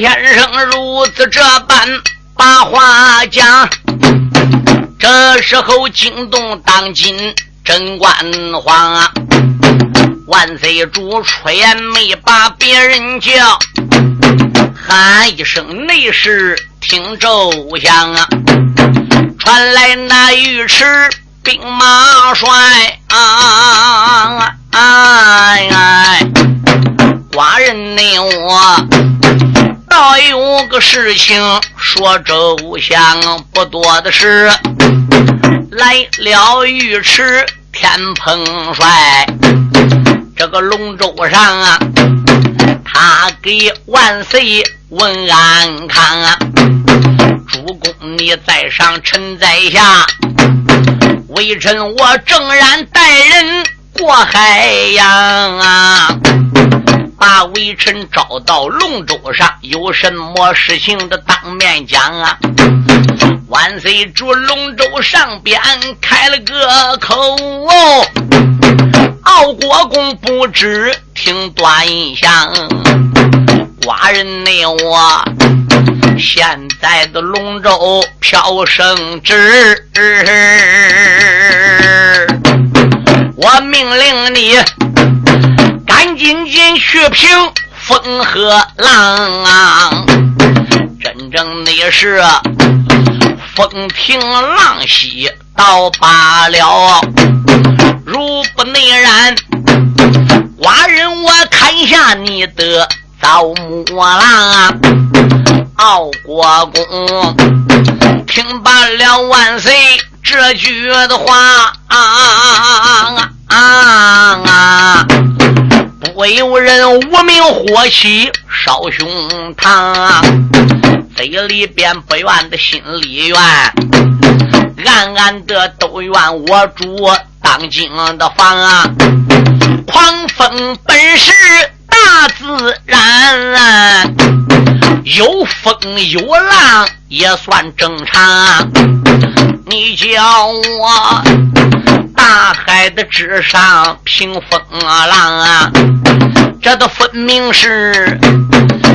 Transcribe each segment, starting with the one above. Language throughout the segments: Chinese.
先生如此这般把话讲，这时候惊动当今贞观皇啊！万岁主出言没把别人叫，喊一声内侍听奏响啊！传来那尉迟兵马帅啊！哎，寡人内我还有个事情说周详，不多的是来了尉迟天蓬帅，这个龙舟上啊，他给万岁问安康啊，主公你在上，臣在下，微臣我正然带人。过海洋啊！把微臣招到龙舟上，有什么事情的当面讲啊！万岁主龙舟上边开了个口哦，傲国公不知听端详，寡人内我现在的龙舟飘升直。我命令你赶紧紧去平风和浪啊！真正的是风平浪息到罢了，如不内然，寡人我砍下你的造木郎啊！傲国公听罢了万岁。这句的话啊啊啊！不有人无名火起烧胸膛，嘴里边不愿的心里怨，暗暗的都怨我主当今的房啊！狂风本是大自然，有风有浪也算正常。你叫我大海的之上平风浪啊，这都分明是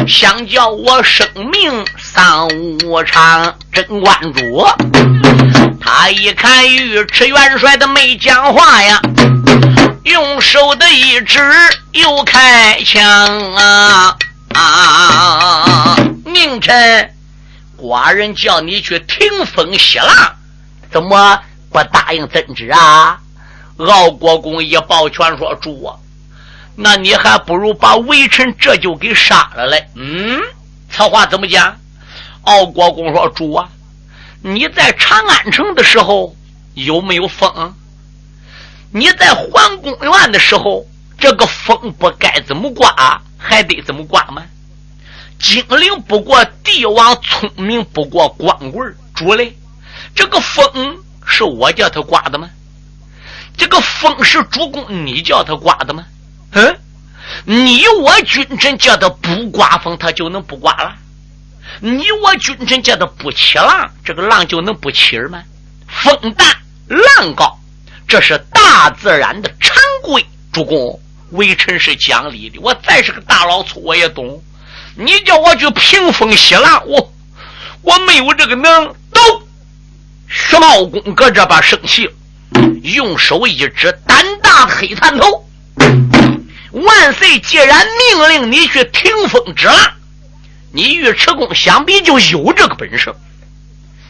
想叫我生命丧无常。真关主，他一看尉迟元帅的没讲话呀，用手的一指又开枪啊啊！宁臣，寡人叫你去听风息浪。怎么不答应怎知啊？敖国公一抱拳说：“主啊，那你还不如把微臣这就给杀了嘞。”嗯，此话怎么讲？敖国公说：“主啊，你在长安城的时候有没有风？你在皇宫院的时候，这个风不该怎么刮，还得怎么刮吗？精灵不过帝王，聪明不过光棍主嘞。”这个风是我叫他刮的吗？这个风是主公你叫他刮的吗？嗯，你我君臣叫他不刮风，他就能不刮了？你我君臣叫他不起浪，这个浪就能不起吗？风大浪高，这是大自然的常规。主公，微臣是讲理的，我再是个大老粗，我也懂。你叫我去平风息浪，我我没有这个能都。徐茂公搁这把生气，用手一指胆大的黑蚕头。万岁既然命令你去听风止浪，你尉迟恭想必就有这个本事。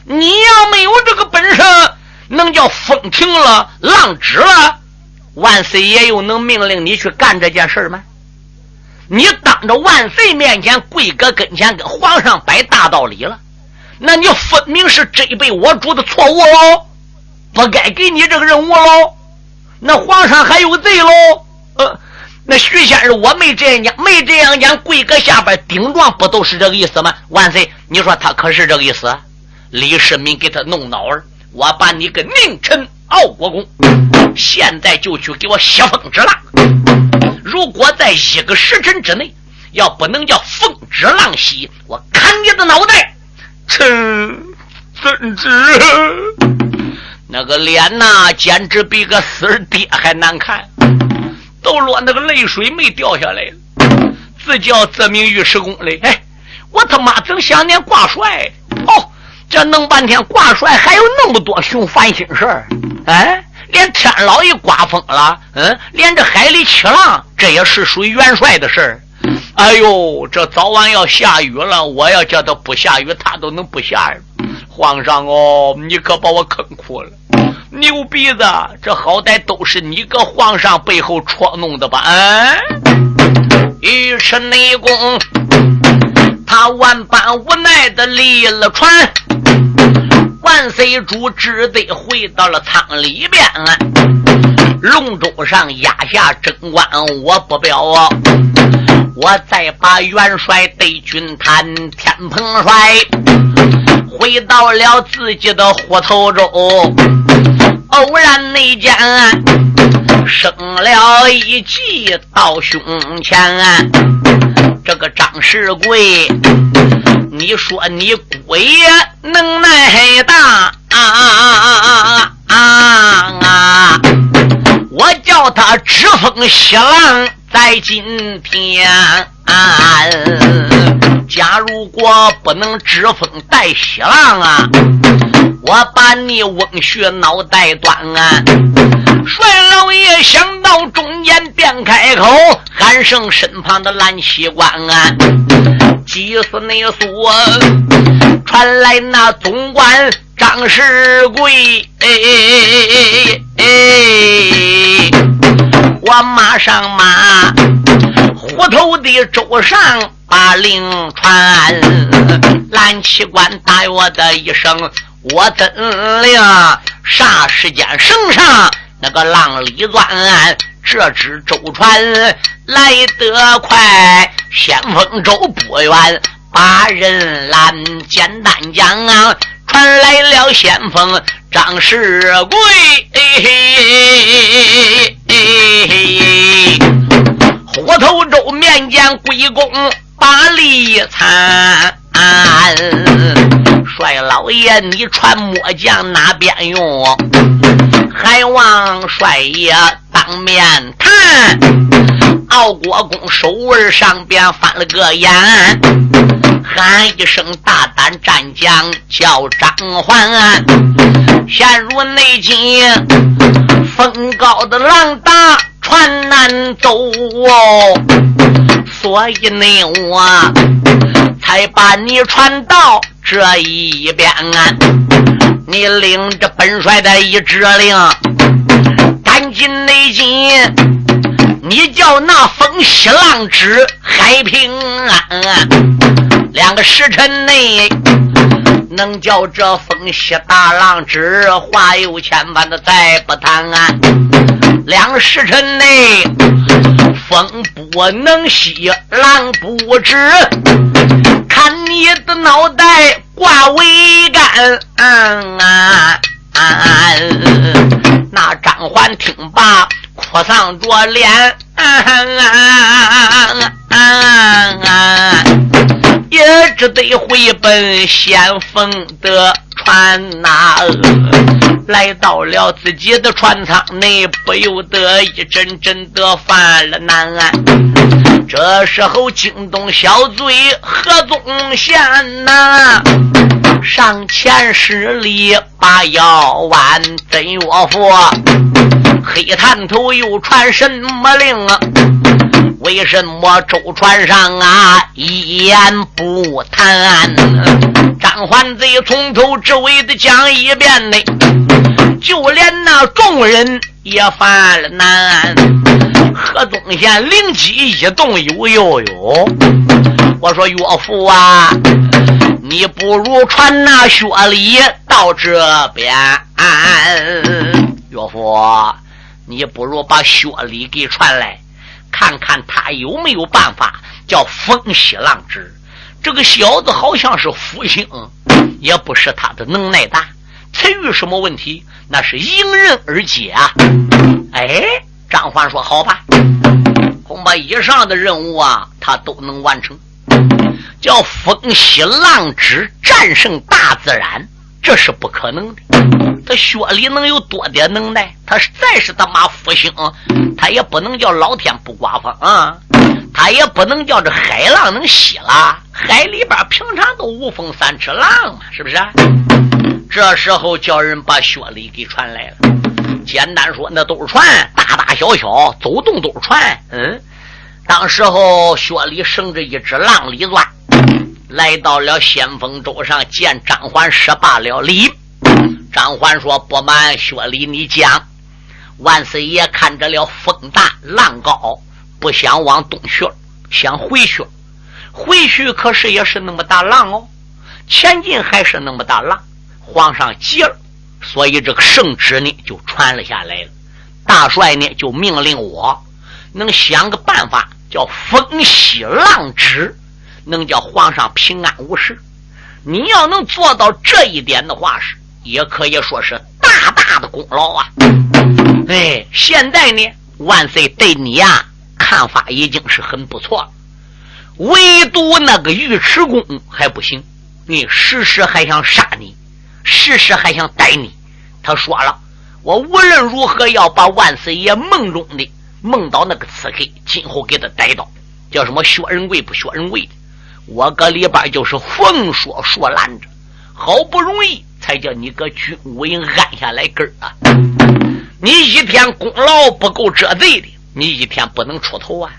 你要没有这个本事，能叫风停了，浪止了，万岁爷又能命令你去干这件事吗？你当着万岁面前跪搁跟前，跟皇上摆大道理了。那你分明是这一辈我主的错误喽，不该给你这个任务喽。那皇上还有罪喽？呃，那徐先生我没这样讲，没这样讲，跪搁下边顶撞，不都是这个意思吗？万岁，你说他可是这个意思？李世民给他弄脑儿，我把你个宁臣傲国公，现在就去给我写封旨了。如果在一个时辰之内，要不能叫风止浪息，我砍你的脑袋！臣怎知？那个脸呐，简直比个死儿爹还难看，都落那个泪水没掉下来，自叫自名尉迟恭嘞。哎，我他妈正想念挂帅，哦，这弄半天挂帅还有那么多熊烦心事儿，哎，连天老爷刮风了，嗯，连这海里起浪，这也是属于元帅的事儿。哎呦，这早晚要下雨了，我要叫他不下雨，他都能不下。皇上哦，你可把我坑苦了。牛鼻子，这好歹都是你个皇上背后戳弄的吧？嗯。于是内功，他万般无奈的离了船，万岁主只得回到了舱里边。龙舟上压下贞观，我不表啊。我再把元帅对军谈天蓬帅，回到了自己的虎头中，偶然内间生了一计到胸前。这个张世贵，你说你姑爷能耐大啊啊啊啊啊啊啊！我叫他直风息浪。在今天，假如果不能知风带喜浪啊，我把你翁婿脑袋断啊！帅老爷想到中间便开口，喊声身旁的蓝旗官啊，急死你所传来那总管张世贵，哎哎哎哎！我马上马，虎头的舟上把令传，蓝旗官大我的一声，我怎令？啥时间绳上那个浪里钻？这只舟船来得快，先锋舟不远，把人拦。简单讲啊，传来了先锋张世贵。虎头州面见归公把礼参，帅老爷你传末将哪边用？还望帅爷当面谈。傲国公手腕上边翻了个眼，喊一声大胆战将叫张环，陷入内境，风高的浪大。船难走哦，所以呢，我才把你传到这一边。你领着本帅的一指令，赶紧内进，你叫那风息浪止海平安。两个时辰内，能叫这风息大浪止，话有千万的再不谈啊。两时辰内，风不能息，浪不止。看你的脑袋挂桅杆，嗯那张环听罢，哭丧着脸，也只得回奔先锋的。船呐，来到了自己的船舱内，不由得一阵阵的犯了难。这时候惊动小嘴何宗宪呐，上前施礼把腰弯，真岳父，黑探头又传什么令啊？为什么舟船上啊一言不谈？张环贼从头至尾的讲一遍呢，就连那众人也犯了难。何宗宪灵机一动，呦呦呦！我说岳父啊，你不如传那薛礼到这边。岳父，你不如把薛礼给传来。看看他有没有办法叫风息浪止。这个小子好像是福星，也不是他的能耐大。至于什么问题，那是迎刃而解啊！哎，张欢说：“好吧，恐怕以上的任务啊，他都能完成。叫风息浪止，战胜大自然，这是不可能的。他薛礼能有多点能耐？他再是他妈福星。”他也不能叫老天不刮风啊，他也不能叫这海浪能息了。海里边平常都无风三尺浪嘛，是不是？这时候叫人把薛礼给传来了。简单说，那都是船，大大小小走动都是船。嗯，当时候薛礼乘着一只浪里钻，来到了先锋舟上，见张环失罢了礼。张环说：“不瞒薛礼，你讲，万岁爷看着了风大浪高，不想往东去，想回去。回去可是也是那么大浪哦，前进还是那么大浪。皇上急了。”所以这个圣旨呢就传了下来了，大帅呢就命令我能想个办法，叫风息浪止，能叫皇上平安无事。你要能做到这一点的话，是也可以说是大大的功劳啊！哎，现在呢，万岁对你呀看法已经是很不错了，唯独那个尉迟恭还不行，你时时还想杀你。时时还想逮你，他说了：“我无论如何要把万岁爷梦中的梦到那个刺客，今后给他逮到。叫什么薛仁贵不薛仁贵的，我搁里边就是逢说说拦着，好不容易才叫你搁军武营安下来根儿啊！你一天功劳不够遮罪的，你一天不能出头啊！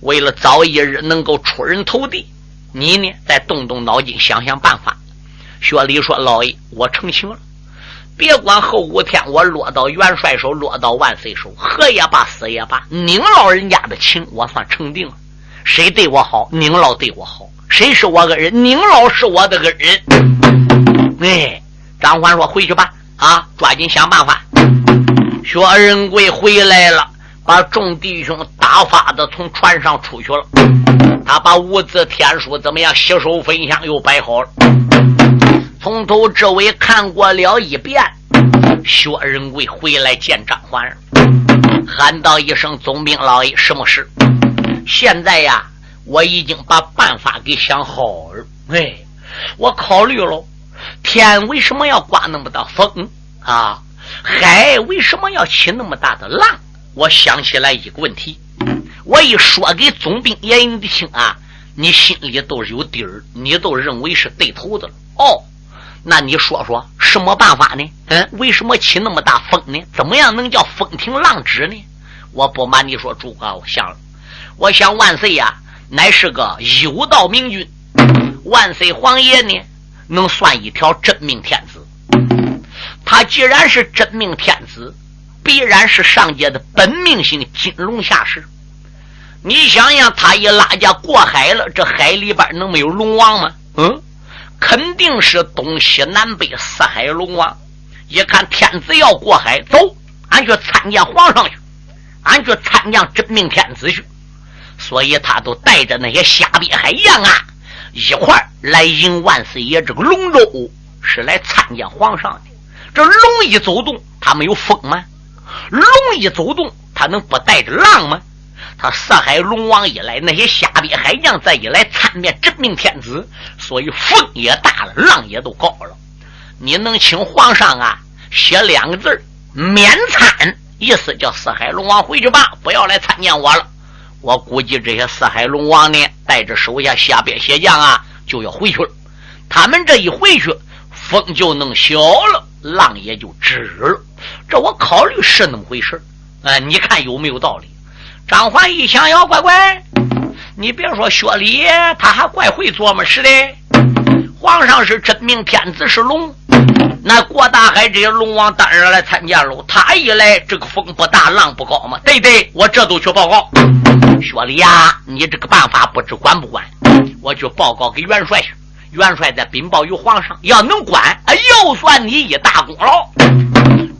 为了早一日能够出人头地，你呢再动动脑筋想想办法。”薛礼说：“老爷，我成情了。别管后五天我落到元帅手，落到万岁手，活也罢，死也罢，您老人家的情我算成定了。谁对我好，您老对我好；谁是我个人，您老是我的恩人。哎，张欢说：回去吧，啊，抓紧想办法。薛仁贵回来了，把众弟兄打发的从船上出去了。他把五字天书怎么样，洗手焚香又摆好了。”从头至尾看过了一遍，薛仁贵回来见张环，喊道一声：“总兵老爷，什么事？”现在呀，我已经把办法给想好了。哎，我考虑了，天为什么要刮那么大风啊？海为什么要起那么大的浪？我想起来一个问题，我一说给总兵爷你听啊，你心里都是有底儿，你都认为是对头的了。哦。那你说说什么办法呢？嗯，为什么起那么大风呢？怎么样能叫风停浪止呢？我不瞒你说，诸葛，我想，我想万岁呀，乃是个有道明君，万岁皇爷呢，能算一条真命天子。他既然是真命天子，必然是上界的本命星金龙下士。你想想，他一拉架过海了，这海里边能没有龙王吗？嗯。肯定是东西南北四海龙王，一看天子要过海，走，俺去参见皇上去，俺去参见真命天子去。所以他都带着那些虾兵海将啊，一块来迎万岁爷这个龙舟，是来参见皇上的。这龙一走动，他没有风吗？龙一走动，他能不带着浪吗？他四海龙王一来，那些虾兵海将再一来参面真命天子，所以风也大了，浪也都高了。你能请皇上啊写两个字免参，意思叫四海龙王回去吧，不要来参见我了。我估计这些四海龙王呢，带着手下虾鳖蟹将啊，就要回去了。他们这一回去，风就能小了，浪也就止了。这我考虑是那么回事哎，你看有没有道理？张环一想，要乖乖，你别说薛礼，他还怪会琢磨似的。皇上是真命天子，是龙，那过大海这些龙王当然来参见喽。他一来，这个风不大，浪不高嘛。对对，我这都去报告。薛礼呀，你这个办法不知管不管？我去报告给元帅去。元帅再禀报于皇上，要能管，哎又算你一大功劳。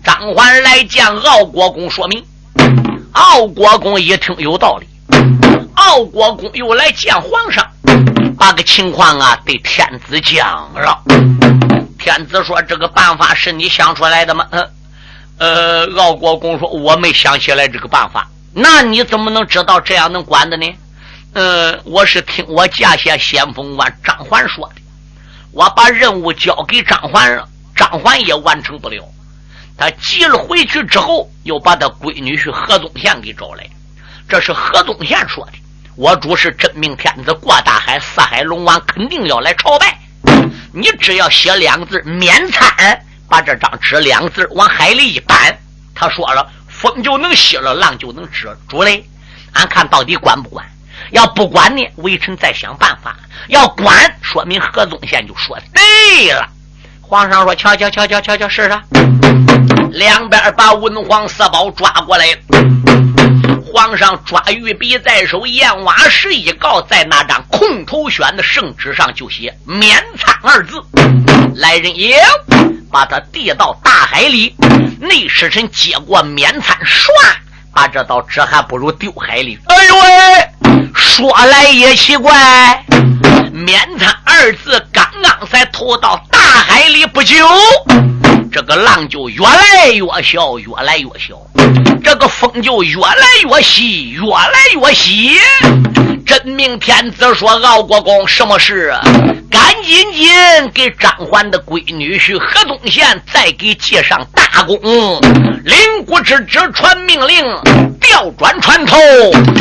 张环来见傲国公，说明。傲国公一听有道理，傲国公又来见皇上，把个情况啊对天子讲了。天子说：“这个办法是你想出来的吗？”嗯，呃，傲国公说：“我没想起来这个办法。”那你怎么能知道这样能管的呢？嗯，我是听我驾下先锋官张环说的。我把任务交给张环了，张环也完成不了。他急了回去之后，又把他闺女婿何宗宪给找来。这是何宗宪说的：“我主是真命天子，过大海，四海龙王肯定要来朝拜。你只要写两个字免参，把这张纸两个字往海里一搬，他说了，风就能息了，浪就能止。主嘞，俺看到底管不管？要不管呢，微臣再想办法；要管，说明何宗宪就说对了。皇上说：“瞧瞧瞧瞧瞧瞧，试试。”两边把文皇四宝抓过来。皇上抓玉笔在手，燕瓦石一告，在那张空头宣的圣旨上就写“免参”二字。来人也，把他递到大海里。内侍臣接过免餐，唰，把这道纸还不如丢海里。哎呦喂！说来也奇怪，免餐二字刚刚才投到大海里不久。这个浪就越来越小，越来越小；这个风就越来越细，越来越细。真命天子说：“敖国公，什么事？赶紧紧给张环的闺女婿何宗宪再给记上大功。领国之旨传命令，调转船头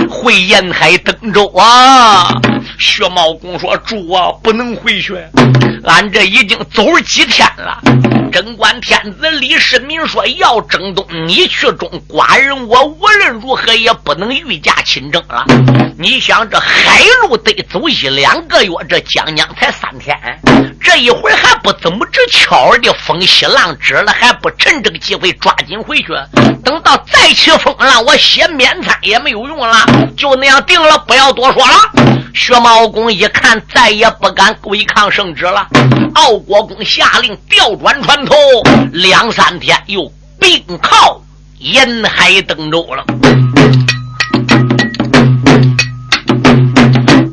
回沿海登州啊！”薛茂公说：“主啊，不能回去，俺这已经走了几天了。”贞观天子李世民说：“要征东，你去中，寡人我无论如何也不能御驾亲征了。你想，这海路得走一两个月，这将将才三天，这一会儿还不怎么着巧的风息浪止了，还不趁这个机会抓紧回去。等到再起风浪，我写免参也没有用了，就那样定了，不要多说了。”薛茂公一看，再也不敢违抗圣旨了。奥国公下令调转船头，两三天又并靠沿海登州了。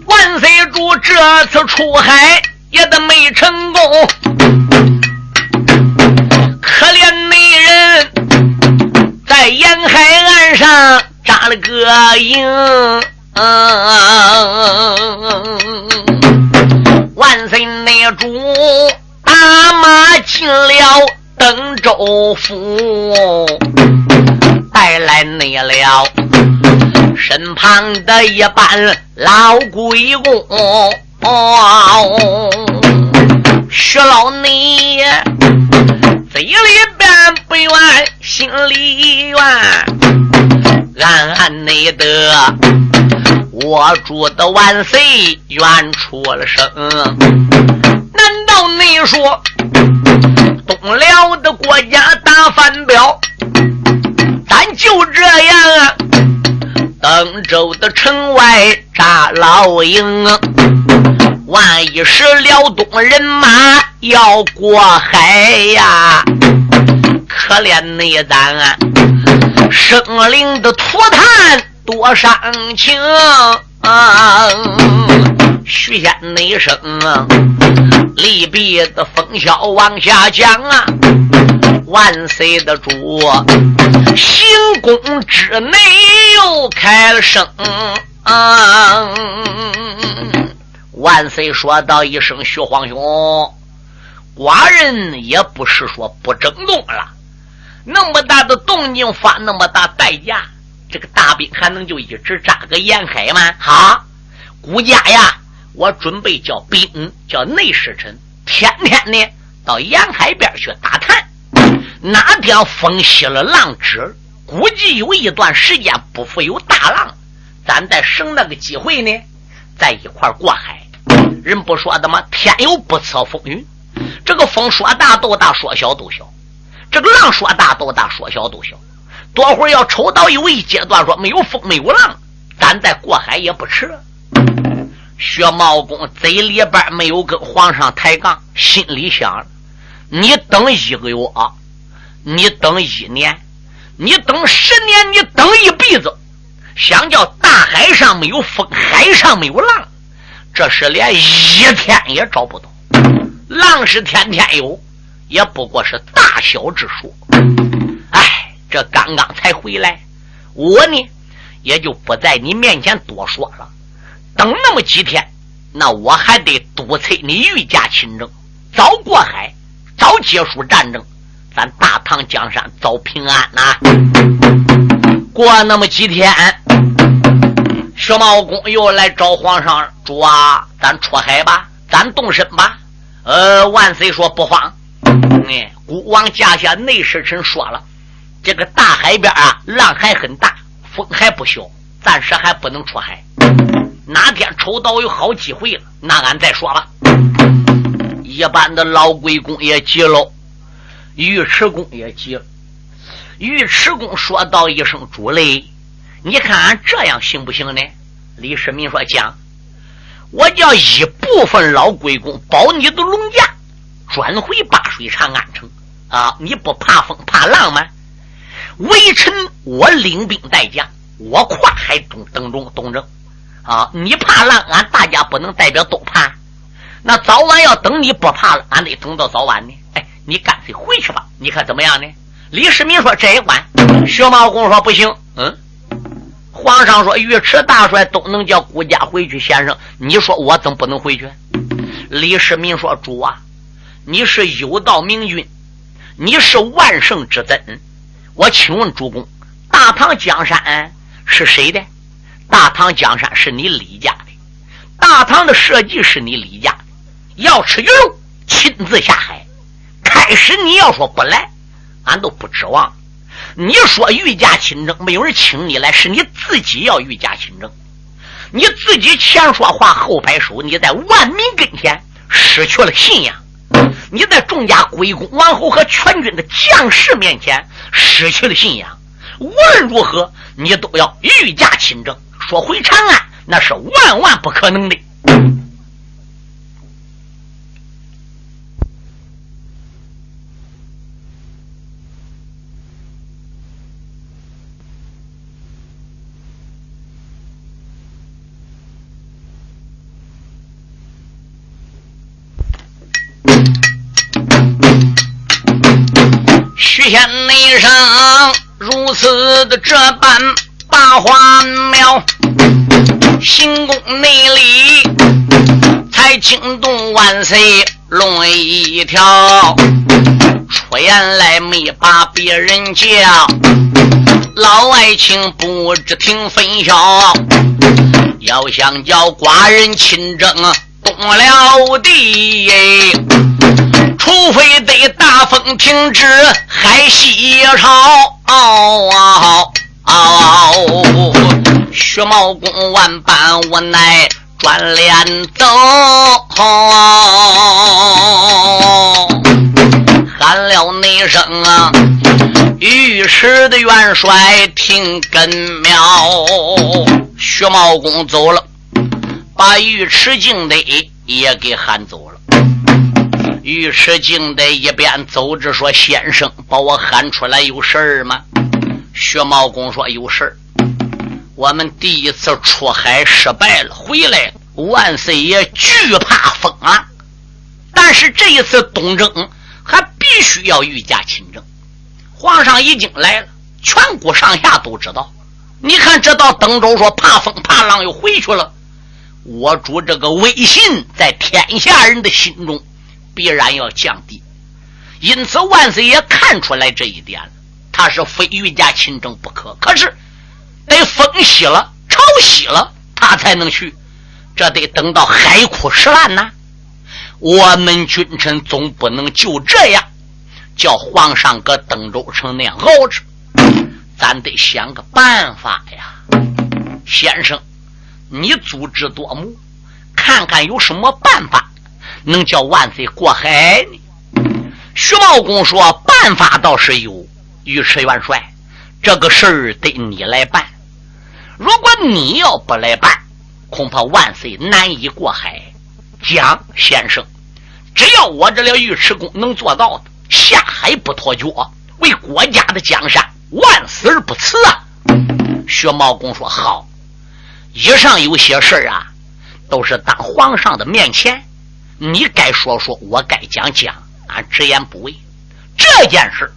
万岁主这次出海也得没成功，可怜美人在沿海岸上扎了个营。嗯万岁内主打马进了登州府，带来内了身旁的一班老鬼公。徐老你嘴里边不怨，心里怨，暗暗内的。我主的万岁冤出了声，难道你说东辽的国家大反表？咱就这样啊？登州的城外扎老营，万一是辽东人马要过海呀？可怜你咱生灵的涂炭。多伤情，徐仙内声，利弊的风萧往下讲啊！万岁的主，行宫之内又开了声啊，万岁说道一声：“徐皇兄，寡人也不是说不争动了，那么大的动静，发那么大代价。”这个大兵还能就一直扎个沿海吗？好，顾家呀，我准备叫兵，叫内侍臣，天天呢到沿海边去打探。哪天风息了，浪止，估计有一段时间不复有大浪，咱再省那个机会呢，在一块过海。人不说的吗？天有不测风云，这个风说大都大，说小都小；这个浪说大都大，说小都小。多会儿要抽到有一阶段，说没有风没有浪，咱再过海也不迟。薛茂公嘴里边没有跟皇上抬杠，心里想：你等一个月，你等一年，你等十年，你等一辈子，想叫大海上没有风，海上没有浪，这是连一天也找不到。浪是天天有，也不过是大小之数。这刚刚才回来，我呢也就不在你面前多说了。等那么几天，那我还得督催你御驾亲征，早过海，早结束战争，咱大唐江山早平安呐。过那么几天，薛薛茂公又来找皇上主啊，咱出海吧，咱动身吧。呃，万岁说不慌。哎，孤王驾下内侍臣说了，这个大海边啊，浪还很大，风还不小，暂时还不能出海。哪天抽到有好机会了，那俺再说吧。一般的老鬼公也急了，尉迟恭也急了。尉迟恭说道一声：“主嘞，你看俺这样行不行呢？”李世民说：“讲，我叫一部分老鬼公保你的龙驾，转回八水长安城啊！你不怕风怕浪吗？微臣我领兵带将，我跨海东登中东征。”啊！你怕浪，俺大家不能代表都怕。那早晚要等你不怕了，俺得等到早晚呢。哎，你干脆回去吧，你看怎么样呢？李世民说：“这一关。”薛茂公说：“不行。”嗯，皇上说：“尉迟大帅都能叫孤家回去，先生，你说我怎么不能回去？”李世民说：“主啊，你是有道明君，你是万圣之尊。我请问主公，大唐江山是谁的？”大唐江山是你李家的，大唐的社稷是你李家的。要吃鱼肉，亲自下海。开始你要说不来，俺都不指望。你说御驾亲征，没有人请你来，是你自己要御驾亲征。你自己前说话后摆手，你在万民跟前失去了信仰。你在众家归公王侯和全军的将士面前失去了信仰。无论如何，你都要御驾亲征。说回长安，那是万万不可能的。一生如此的这般。把花庙，行宫内里，才惊动万岁龙一条。出言来没把别人叫，老爱卿不知听分晓。要想叫寡人亲征了地，除非得大风停止海西潮。哦，薛茂公万般无奈，转脸走，喊了那声啊！御史的元帅听根苗，薛茂公走了，把尉迟敬德也给喊走了。尉迟敬德一边走着说：“先生，把我喊出来有事儿吗？”薛茂公说：“有事儿我们第一次出海失败了，回来万岁爷惧怕风浪，但是这一次东征还必须要御驾亲征。皇上已经来了，全国上下都知道。你看这到登州说怕风怕浪又回去了，我主这个威信在天下人的心中必然要降低。因此万岁爷看出来这一点了。”他是非御驾亲征不可，可是得风息了、潮汐了，他才能去。这得等到海枯石烂呐。我们君臣总不能就这样叫皇上搁登州城那样熬着，咱得想个办法呀。先生，你足智多谋，看看有什么办法能叫万岁过海呢？徐茂公说：“办法倒是有。”尉迟元帅，这个事儿得你来办。如果你要不来办，恐怕万岁难以过海。蒋先生，只要我这了尉迟恭能做到的，下海不脱脚，为国家的江山，万死而不辞啊！薛茂公说：“好，以上有些事儿啊，都是当皇上的面前，你该说说，我该讲讲，俺直言不讳。这件事。”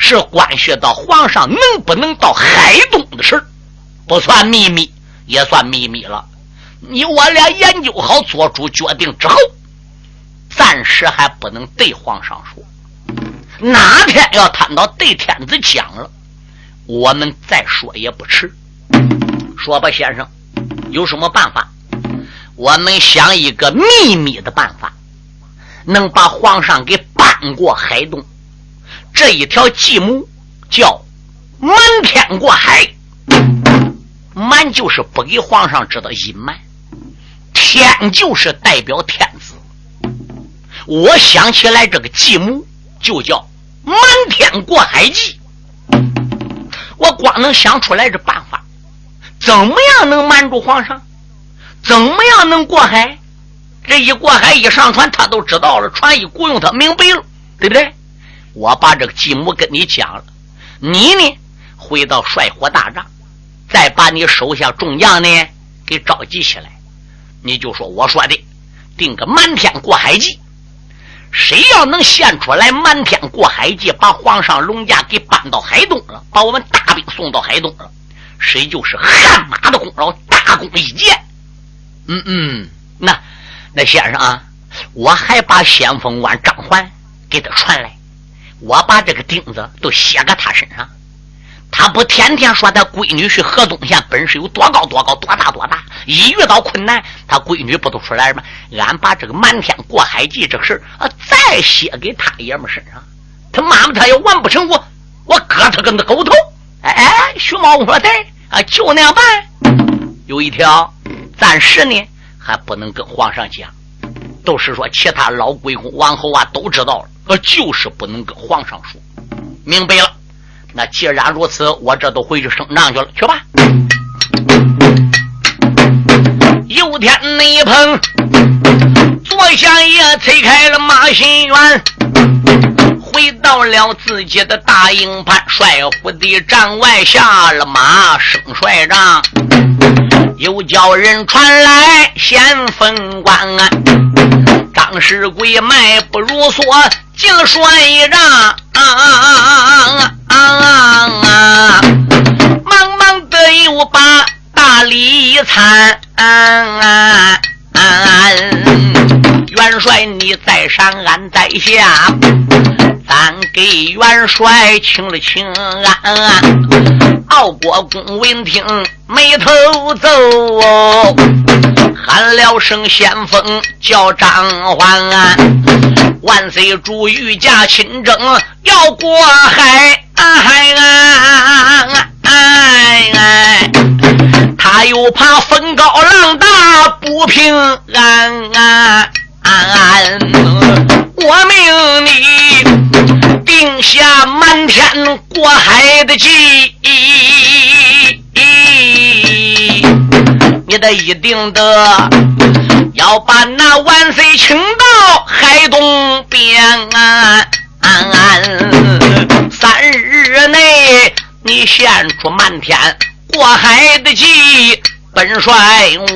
是关系到皇上能不能到海东的事不算秘密，也算秘密了。你我俩研究好，做出决定之后，暂时还不能对皇上说。哪天要摊到对天子讲了，我们再说也不迟。说吧，先生，有什么办法？我们想一个秘密的办法，能把皇上给搬过海洞。这一条计谋叫瞒天过海，瞒就是不给皇上知道隐瞒，天就是代表天子。我想起来这个计谋就叫瞒天过海计。我光能想出来这办法，怎么样能瞒住皇上？怎么样能过海？这一过海一上船，他都知道了。船一雇佣，他明白了，对不对？我把这个计谋跟你讲了，你呢回到帅火大帐，再把你手下众将呢给召集起来，你就说我说的，定个瞒天过海计。谁要能献出来瞒天过海计，把皇上龙驾给搬到海东了，把我们大兵送到海东了，谁就是汗马的功劳，大功一件。嗯嗯，那那先生啊，我还把先锋官张环给他传来，我把这个钉子都写在他身上。他不天天说他闺女是河东县本事有多高多高多大多大，一遇到困难，他闺女不都出来吗？俺把这个瞒天过海计这个事啊，再写给他爷们身上，他妈妈他要完不成，我我割他个那狗头。哎哎，徐茂公说对啊，就那样办。有一条。暂时呢，还不能跟皇上讲，都是说其他老贵公、王侯啊都知道了，呃，就是不能跟皇上说。明白了？那既然如此，我这都回去升帐去了，去吧。有天那鹏坐下也推开了马新元，回到了自己的大营盘，帅府的帐外下了马，升帅帐。又叫人传来先锋官，张世贵迈不如梭，进帅帐，忙忙的又把大礼参。元帅你在上，俺在下。咱给元帅请了请安，傲国公闻听眉头皱，喊了声先锋叫张焕，万岁主御驾亲征要过海，他又怕风高浪大不平安。下瞒天过海的计，你得一定的要把那万岁请到海东边啊！三日内你献出瞒天过海的计，本帅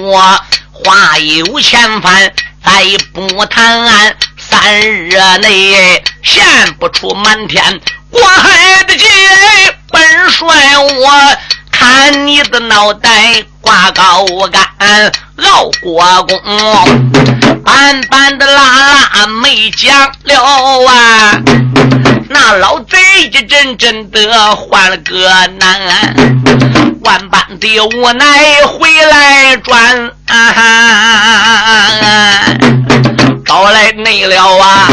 我话有千番。再不谈，三日内献不出满天过海的计，本帅我看你的脑袋挂高杆，老国公板板的拉拉没讲了啊！那老贼一阵阵的换了个难，万般的无奈回来转。招来内了啊，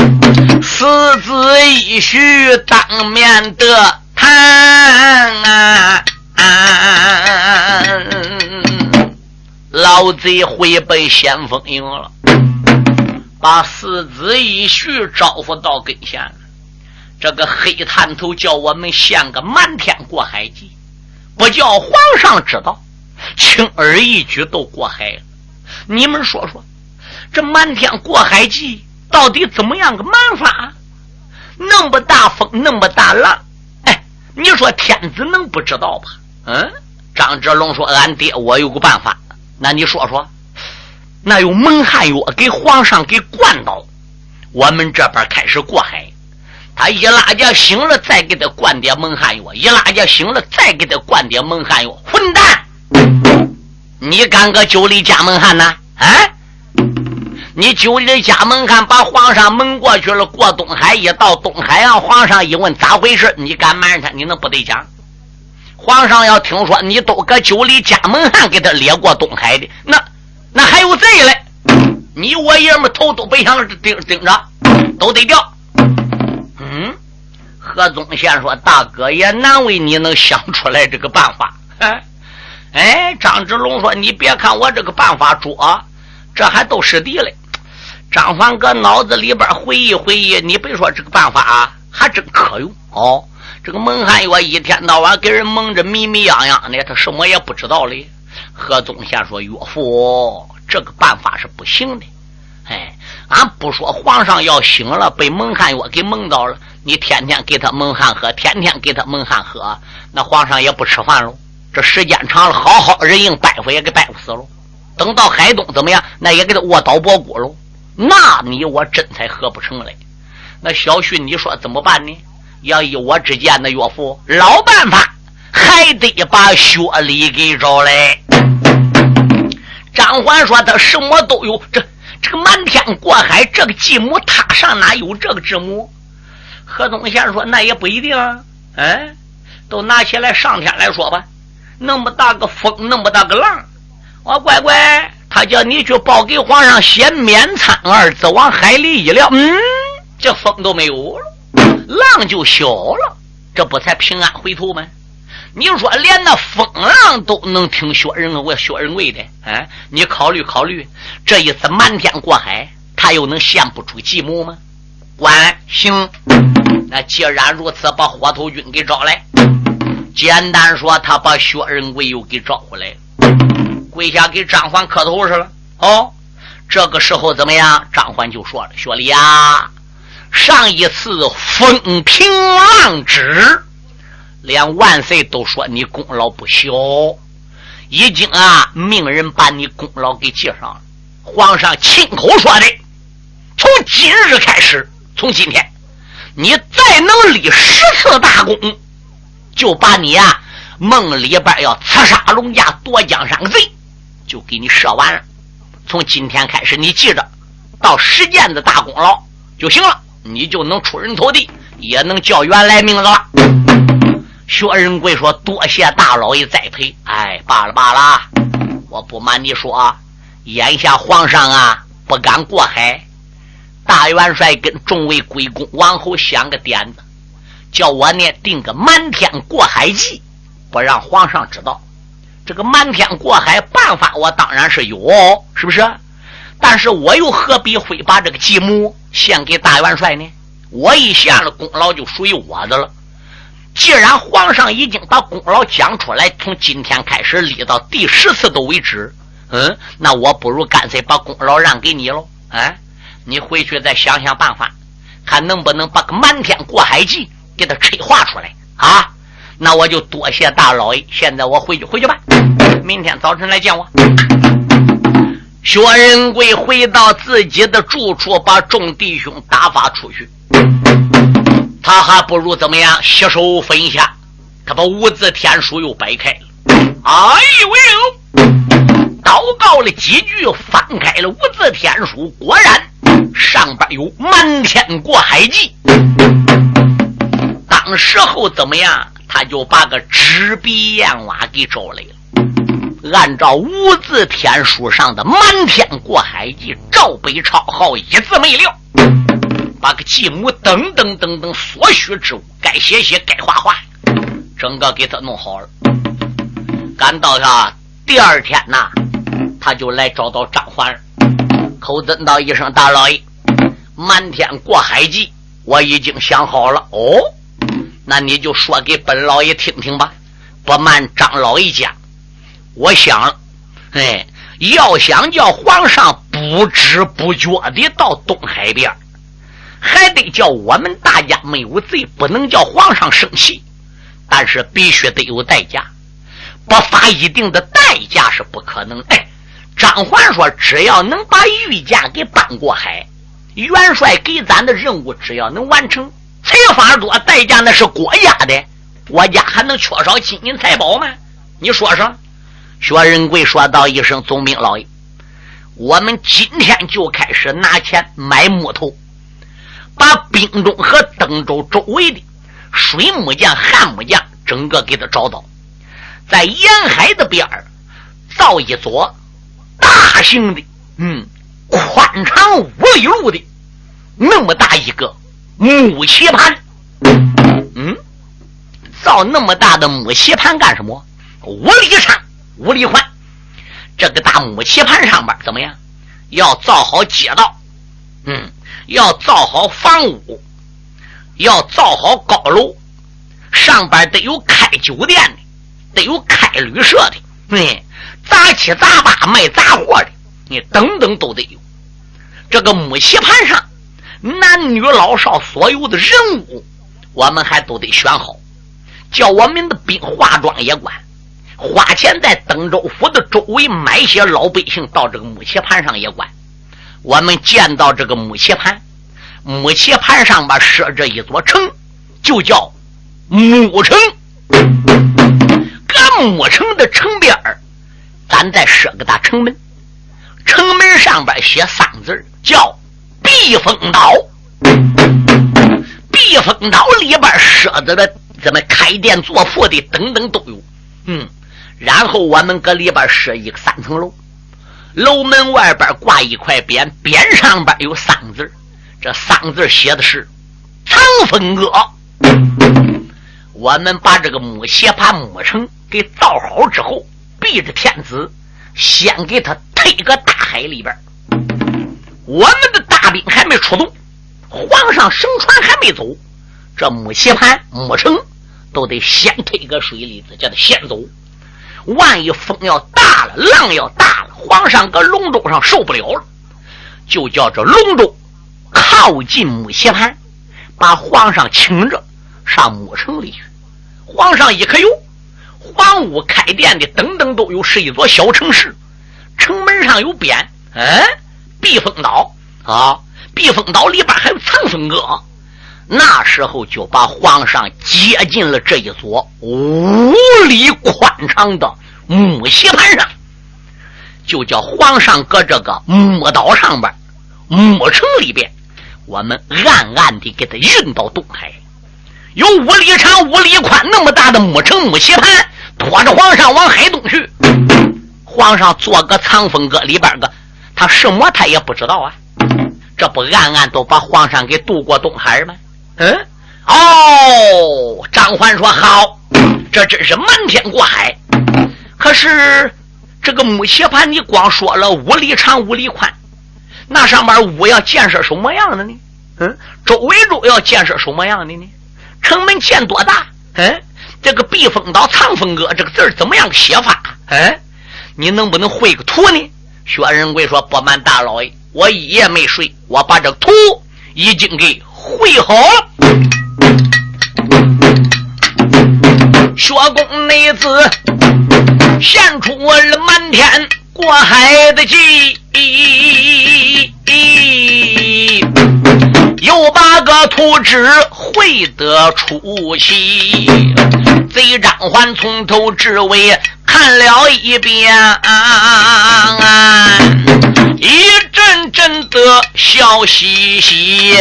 四子一婿当面的谈啊！老贼回奔先锋营了，把四子一婿招呼到跟前。这个黑探头叫我们献个瞒天过海计，不叫皇上知道，轻而易举都过海了。你们说说，这瞒天过海计到底怎么样个瞒法？那么大风，那么大浪，哎，你说天子能不知道吧？嗯，张志龙说：“俺爹，我有个办法。那你说说，那用蒙汗药给皇上给灌倒，我们这边开始过海。他一拉架醒了，再给他灌点蒙汗药；一拉架醒了，再给他灌点蒙汗药。混蛋！你敢搁酒里加蒙汗呢？”啊！你九里家门看，把皇上蒙过去了，过东海，一到东海岸，皇上一问咋回事，你敢瞒他？你能不得讲？皇上要听说你都搁九里家门汉给他列过东海的，那那还有贼嘞！你我爷们头都别想盯盯着，都得掉。嗯，何宗宪说：“大哥也难为你能想出来这个办法。”哎，张志龙说：“你别看我这个办法拙，这还都是敌嘞。”张凡搁脑子里边回忆回忆，你别说这个办法啊还真可用哦。这个蒙汗药一天到晚给人蒙着迷迷样样的，他什么也不知道嘞。何宗宪说：“岳父，这个办法是不行的。哎，俺不说皇上要醒了，被蒙汗药给蒙到了，你天天给他蒙汗喝，天天给他蒙汗喝，那皇上也不吃饭喽。这时间长了，好好人应拜服也给拜服死了。等到海东怎么样，那也给他卧倒脖骨喽。”那你我真才合不成嘞。那小旭，你说怎么办呢？要依我之见，那岳父老办法，还得把薛礼给找来。张环说：“他什么都有，这这个瞒天过海，这个继母他上哪有这个之母？”何宗宪说：“那也不一定啊。哎，都拿起来上天来说吧。那么大个风，那么大个浪，我乖乖。”他叫你去报给皇上写免参二字，往海里一撂，嗯，这风都没有了，浪就小了，这不才平安回头吗？你说连那风浪都能听薛仁贵薛仁贵的，哎，你考虑考虑，这一次瞒天过海，他又能献不出计谋吗？管行，那既然如此，把火头军给招来，简单说，他把薛仁贵又给招回来了。跪下给张环磕头去了。哦，这个时候怎么样？张环就说了：“薛礼啊，上一次风平浪止，连万岁都说你功劳不小，已经啊命人把你功劳给记上了。皇上亲口说的，从今日开始，从今天，你再能立十次大功，就把你啊梦里边要刺杀龙家夺江山贼。”就给你设完了，从今天开始，你记着，到实践的大功劳就行了，你就能出人头地，也能叫原来名字了。薛仁贵说：“多谢大老爷栽培。”哎，罢了罢了，我不瞒你说，眼下皇上啊不敢过海，大元帅跟众位归公往后想个点子，叫我呢定个瞒天过海计，不让皇上知道。这个瞒天过海办法，我当然是有，是不是？但是我又何必会把这个继母献给大元帅呢？我一献了功劳，就属于我的了。既然皇上已经把功劳讲出来，从今天开始立到第十次都为止，嗯，那我不如干脆把功劳让给你喽。啊，你回去再想想办法，看能不能把个瞒天过海计给他吹化出来啊？那我就多谢大老爷，现在我回去回去吧。明天早晨来见我。薛仁贵回到自己的住处，把众弟兄打发出去。他还不如怎么样？洗手分下，他把五字天书又摆开了。哎呦呦，祷告了几句，翻开了五字天书，果然上边有瞒天过海记。当时候怎么样？他就把个纸笔砚瓦给找来了，按照五字天书上的瞒天过海记，照北抄好，一字没留，把个继母等等等等所需之物，该写写，该画画，整个给他弄好了。赶到他第二天呐，他就来找到张环，口尊道一声：“大老爷，瞒天过海记我已经想好了。”哦。那你就说给本老爷听听吧，不瞒张老爷讲，我想，哎，要想叫皇上不知不觉的到东海边，还得叫我们大家没有罪，不能叫皇上生气，但是必须得有代价，不发一定的代价是不可能。哎，张环说，只要能把御驾给搬过海，元帅给咱的任务只要能完成。没法多，代价那是国家的，我家还能缺少金银财宝吗？你说说。薛仁贵说道一声：“总兵老爷，我们今天就开始拿钱买木头，把滨州和登州周围的水木匠、旱木匠整个给他找到，在沿海的边儿造一座大型的，嗯，宽敞五里路的那么大一个木棋盘。嗯，造那么大的木棋盘干什么？五里长，五里宽。这个大木棋盘上边怎么样？要造好街道，嗯，要造好房屋，要造好高楼，上边得有开酒店的，得有开旅社的，嗯，杂七杂八卖杂货的，你等等都得有。这个木棋盘上，男女老少所有的人物，我们还都得选好，叫我们的兵化妆也管。花钱在登州府的周围买些老百姓到这个木棋盘上也管。我们见到这个木棋盘，木棋盘上边设着一座城，就叫木城。搁木城的城边儿，咱再设个大城门，城门上边写三个字，叫避风岛。避风岛里边设置的怎么开店做铺的等等都有，嗯。然后我们搁里边设一个三层楼，楼门外边挂一块匾，匾上边有三个字，这三个字写的是“长风阁”。我们把这个木鞋盘木城给造好之后，逼着天子先给他推个大海里边。我们的大兵还没出动，皇上乘船还没走，这木鞋盘木城都得先推个水里子，叫他先走。万一风要大了，浪要大了，皇上搁龙舟上受不了了，就叫这龙舟靠近木棋盘，把皇上请着上木城里去。皇上一看哟，皇屋开店的等等都有，是一座小城市，城门上有匾，嗯，避风岛啊，避风岛里边还有藏风阁。那时候就把皇上接进了这一座五里宽敞的木席盘上，就叫皇上搁这个木岛上边木城里边，我们暗暗的给他运到东海。有五里长、五里宽那么大的木城木席盘，拖着皇上往海东去。皇上做个藏风阁里边个，他什么他也不知道啊。这不暗暗都把皇上给渡过东海吗？嗯，哦，张环说好，这真是瞒天过海。可是这个木樨盘，你光说了五里长五里宽，那上面屋要建设什么样的呢？嗯，周围中要建设什么样的呢？城门建多大？嗯，这个避风岛藏风阁这个字怎么样写法？嗯，你能不能绘个图呢？薛仁贵说：“不瞒大老爷，我一夜没睡，我把这图已经给。”绘好了，薛公内子献出我了瞒天过海的计，又把个图纸绘得出奇，贼张环从头至尾看了一遍。一阵阵的笑嘻嘻，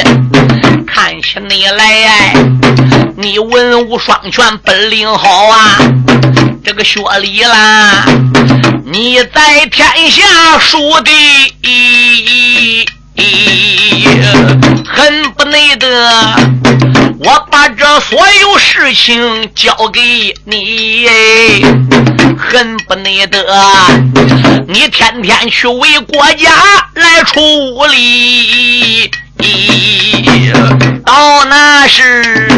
看起你来，你文武双全，本领好啊！这个学礼啦，你在天下数第一，恨不内得，我把这所有事情交给你。恨不内得，你天天去为国家来出力，到那时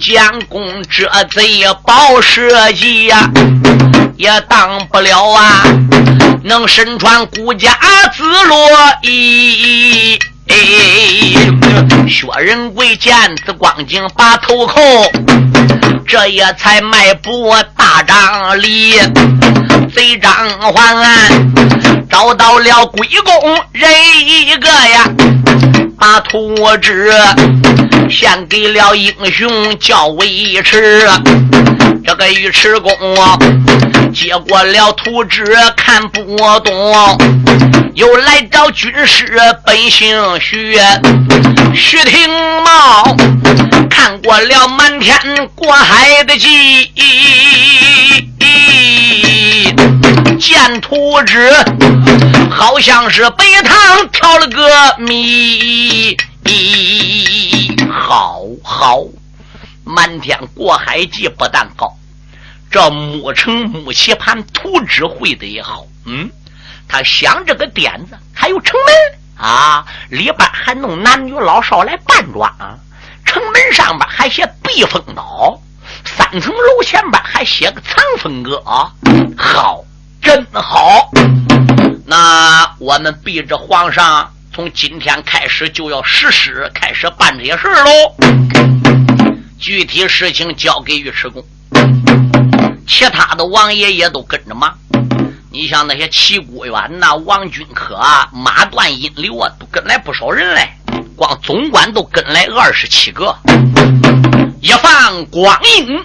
将功折罪，报社稷呀，也当不了啊，能身穿孤家紫罗衣。薛仁贵见此光景，把头叩。这也才迈步大张里，贼张环找到了鬼公人一个呀，把图纸献给了英雄叫尉迟。这个尉迟公接过了图纸看不懂，又来找军师本姓徐，徐廷茂看过了满天过海的计。见图纸，好像是北唐挑了个谜。好好，瞒天过海记不但高，这木城木棋盘图纸绘的也好。嗯，他想这个点子，还有城门啊，里边还弄男女老少来扮装，啊城门上边还写避风岛，三层楼前边还写个藏风阁，啊好，真好。那我们逼着皇上。从今天开始就要实施，开始办这些事喽。具体事情交给尉迟恭，其他的王爷也都跟着忙。你像那些齐国远呐、王君可啊、马断、阴流啊，都跟来不少人嘞。光总管都跟来二十七个。一放光阴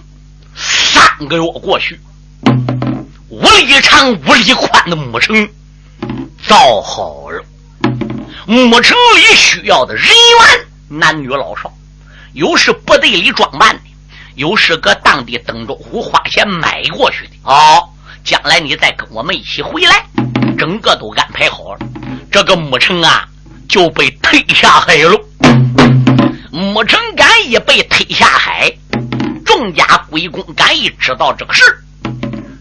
三个月过去，五里长、五里宽的牧城造好了。牧城里需要的人员，男女老少，有是部队里装扮的，有是搁当地登州府花钱买过去的。哦，将来你再跟我们一起回来，整个都安排好了。这个牧城啊，就被推下海了。牧城敢一被推下海，众家归公敢一知道这个事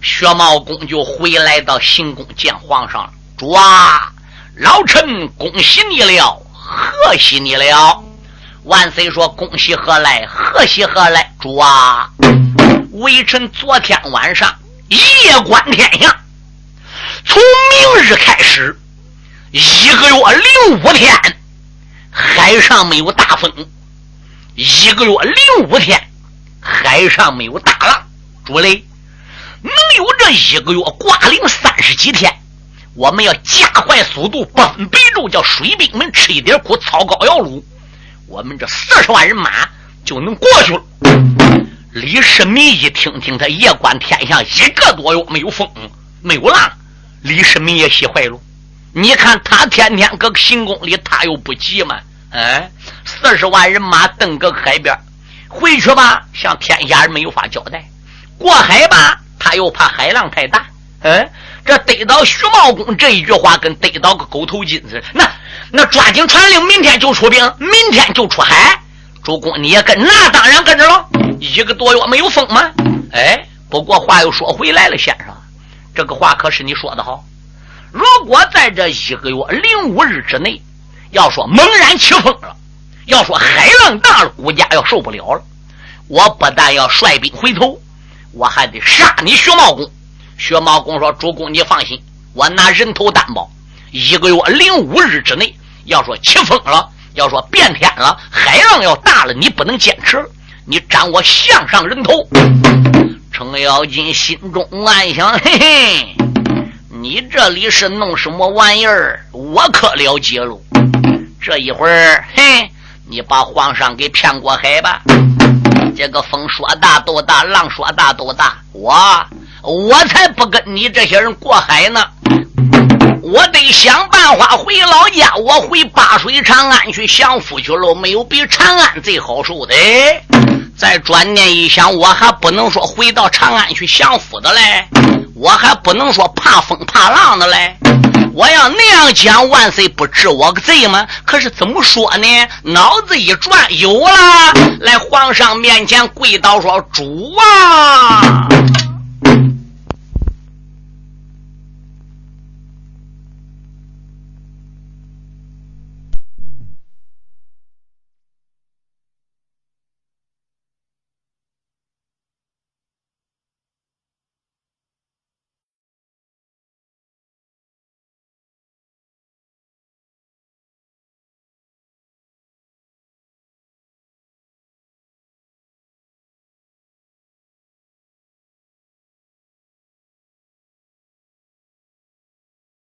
薛茂公就回来到行宫见皇上了。主啊！老臣恭喜你了，贺喜你了！万岁说：“恭喜何来？贺喜何来？”主啊，微臣昨天晚上夜观天象，从明日开始，一个月零五天，海上没有大风；一个月零五天，海上没有大浪。主嘞，能有这一个月挂零三十几天？我们要加快速度，不分北周，叫水兵们吃一点苦，操高腰路，我们这四十万人马就能过去了。李世民一听听，他夜观天象，一个多月没有风，没有浪，李世民也气坏了。你看他天天搁行宫里，他又不急吗？哎，四十万人马登个海边，回去吧，向天下人没有法交代；过海吧，他又怕海浪太大。哎。这得到徐茂公这一句话，跟得到个狗头金似的。那那抓紧传令，明天就出兵，明天就出海。主公你也跟？那当然跟着了。一个多月没有风吗？哎，不过话又说回来了，先生，这个话可是你说的好。如果在这一个月零五日之内，要说猛然起风了，要说海浪大了，国家要受不了了，我不但要率兵回头，我还得杀你徐茂公。薛茂公说：“主公，你放心，我拿人头担保，一个月零五日之内，要说起风了，要说变天了，海浪要大了，你不能坚持，你斩我项上人头。”程咬金心中暗想：“嘿嘿，你这里是弄什么玩意儿？我可了解了。这一会儿，嘿，你把皇上给骗过海吧。这个风说大都大，浪说大都大，我。”我才不跟你这些人过海呢！我得想办法回老家，我回八水长安去享福去了。没有比长安最好受的。再转念一想，我还不能说回到长安去享福的嘞，我还不能说怕风怕浪的嘞。我要那样讲，万岁不治我个罪吗？可是怎么说呢？脑子一转，有了，来皇上面前跪倒说：“主啊！”